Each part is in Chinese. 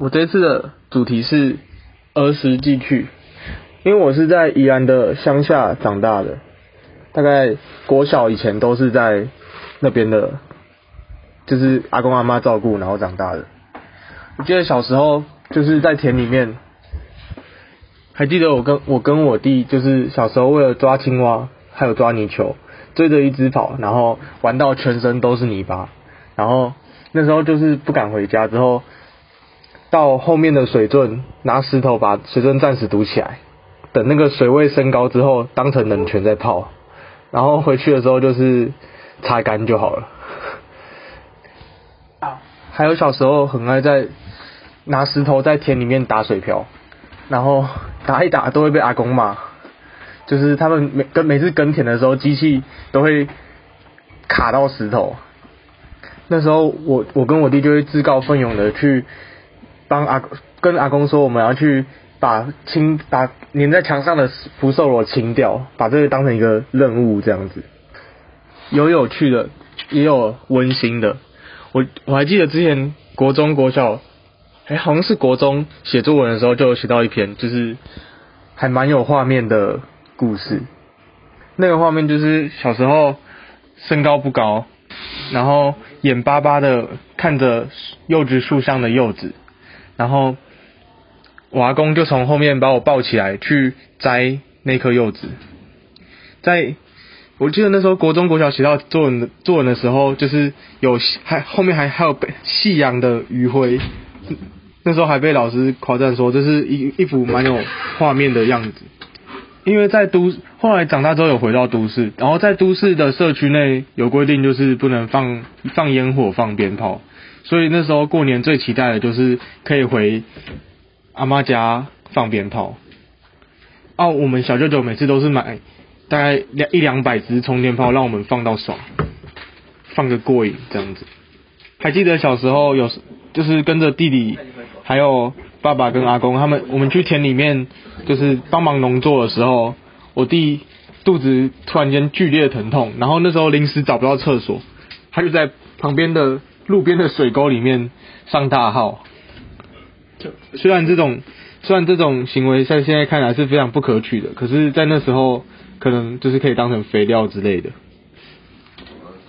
我这次的主题是儿时寄去，因为我是在宜兰的乡下长大的，大概国小以前都是在那边的，就是阿公阿妈照顾，然后长大的。我记得小时候就是在田里面，还记得我跟我跟我弟，就是小时候为了抓青蛙，还有抓泥鳅，追着一只跑，然后玩到全身都是泥巴，然后那时候就是不敢回家，之后。到后面的水圳，拿石头把水圳暂时堵起来，等那个水位升高之后，当成冷泉再泡，然后回去的时候就是擦干就好了。还有小时候很爱在拿石头在田里面打水漂，然后打一打都会被阿公骂，就是他们每跟每次耕田的时候，机器都会卡到石头，那时候我我跟我弟就会自告奋勇的去。帮阿跟阿公说，我们要去把清把粘在墙上的福寿螺清掉，把这个当成一个任务这样子。有有趣的，也有温馨的。我我还记得之前国中国小，哎，好像是国中写作文的时候就有写到一篇，就是还蛮有画面的故事。那个画面就是小时候身高不高，然后眼巴巴的看着柚子树上的柚子。然后，我阿公就从后面把我抱起来去摘那颗柚子。在，我记得那时候国中国小写到作文的作文的时候，就是有还后面还还有被夕阳的余晖，那时候还被老师夸赞说这是一一幅蛮有画面的样子。因为在都后来长大之后有回到都市，然后在都市的社区内有规定，就是不能放放烟火、放鞭炮。所以那时候过年最期待的就是可以回阿妈家放鞭炮。哦，我们小舅舅每次都是买大概两一两百支充电炮，让我们放到爽，放个过瘾这样子。还记得小时候有就是跟着弟弟还有爸爸跟阿公他们，我们去田里面就是帮忙农作的时候，我弟肚子突然间剧烈疼痛，然后那时候临时找不到厕所，他就在旁边的。路边的水沟里面上大号，虽然这种虽然这种行为在现在看来是非常不可取的，可是，在那时候可能就是可以当成肥料之类的。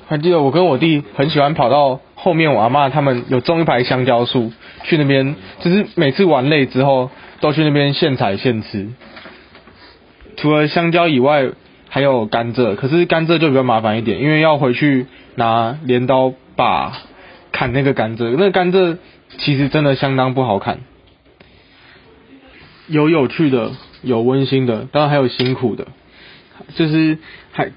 还记得我跟我弟很喜欢跑到后面，我阿妈他们有种一排香蕉树，去那边就是每次玩累之后都去那边现采现吃。除了香蕉以外，还有甘蔗，可是甘蔗就比较麻烦一点，因为要回去拿镰刀把。砍那个甘蔗，那甘蔗其实真的相当不好砍。有有趣的，有温馨的，当然还有辛苦的。就是还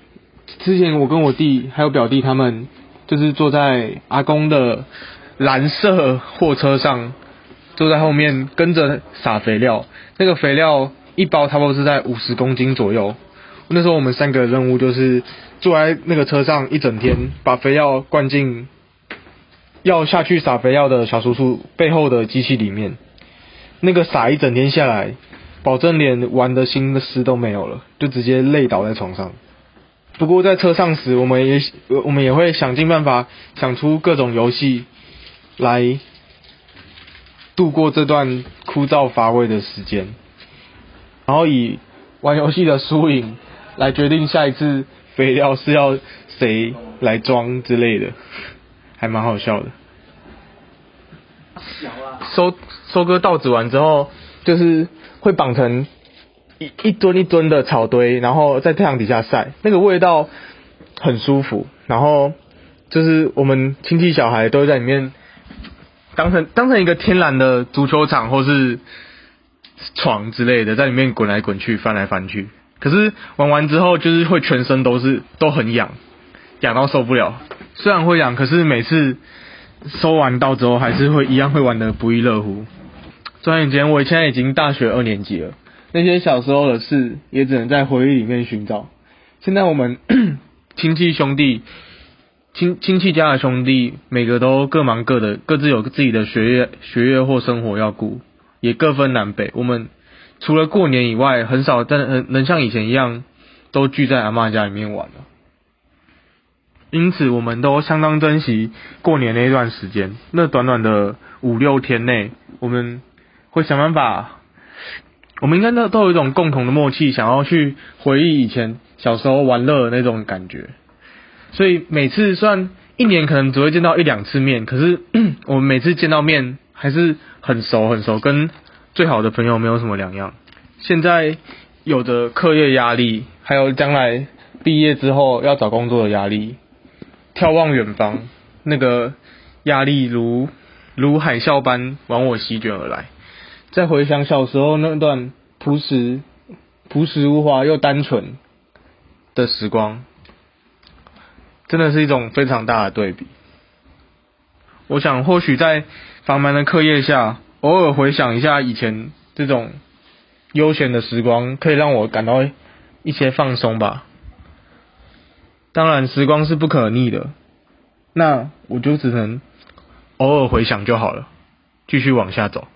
之前我跟我弟还有表弟他们，就是坐在阿公的蓝色货车上，坐在后面跟着撒肥料。那个肥料一包差不多是在五十公斤左右。那时候我们三个任务就是坐在那个车上一整天，把肥料灌进。要下去撒肥料的小叔叔背后的机器里面，那个撒一整天下来，保证连玩的心思都没有了，就直接累倒在床上。不过在车上时，我们也我们也会想尽办法想出各种游戏来度过这段枯燥乏味的时间，然后以玩游戏的输赢来决定下一次肥料是要谁来装之类的。还蛮好笑的。收收割稻子完之后，就是会绑成一一吨一吨的草堆，然后在太阳底下晒，那个味道很舒服。然后就是我们亲戚小孩都会在里面当成当成一个天然的足球场或是床之类的，在里面滚来滚去，翻来翻去。可是玩完之后，就是会全身都是都很痒，痒到受不了。虽然会痒，可是每次收完到之后，还是会一样会玩的不亦乐乎。转眼间，我现在已经大学二年级了，那些小时候的事也只能在回忆里面寻找。现在我们 亲戚兄弟亲亲戚家的兄弟，每个都各忙各的，各自有自己的学业学业或生活要顾，也各分南北。我们除了过年以外，很少但能像以前一样都聚在阿妈家里面玩了。因此，我们都相当珍惜过年那一段时间。那短短的五六天内，我们会想办法，我们应该都都有一种共同的默契，想要去回忆以前小时候玩乐的那种感觉。所以每次虽然一年可能只会见到一两次面，可是我们每次见到面还是很熟很熟，跟最好的朋友没有什么两样。现在有着课业压力，还有将来毕业之后要找工作的压力，眺望远方，那个压力如如海啸般往我席卷而来。再回想小时候那段朴实、朴实无华又单纯的时光。真的是一种非常大的对比。我想，或许在繁忙的课业下，偶尔回想一下以前这种悠闲的时光，可以让我感到一些放松吧。当然，时光是不可逆的，那我就只能偶尔回想就好了，继续往下走。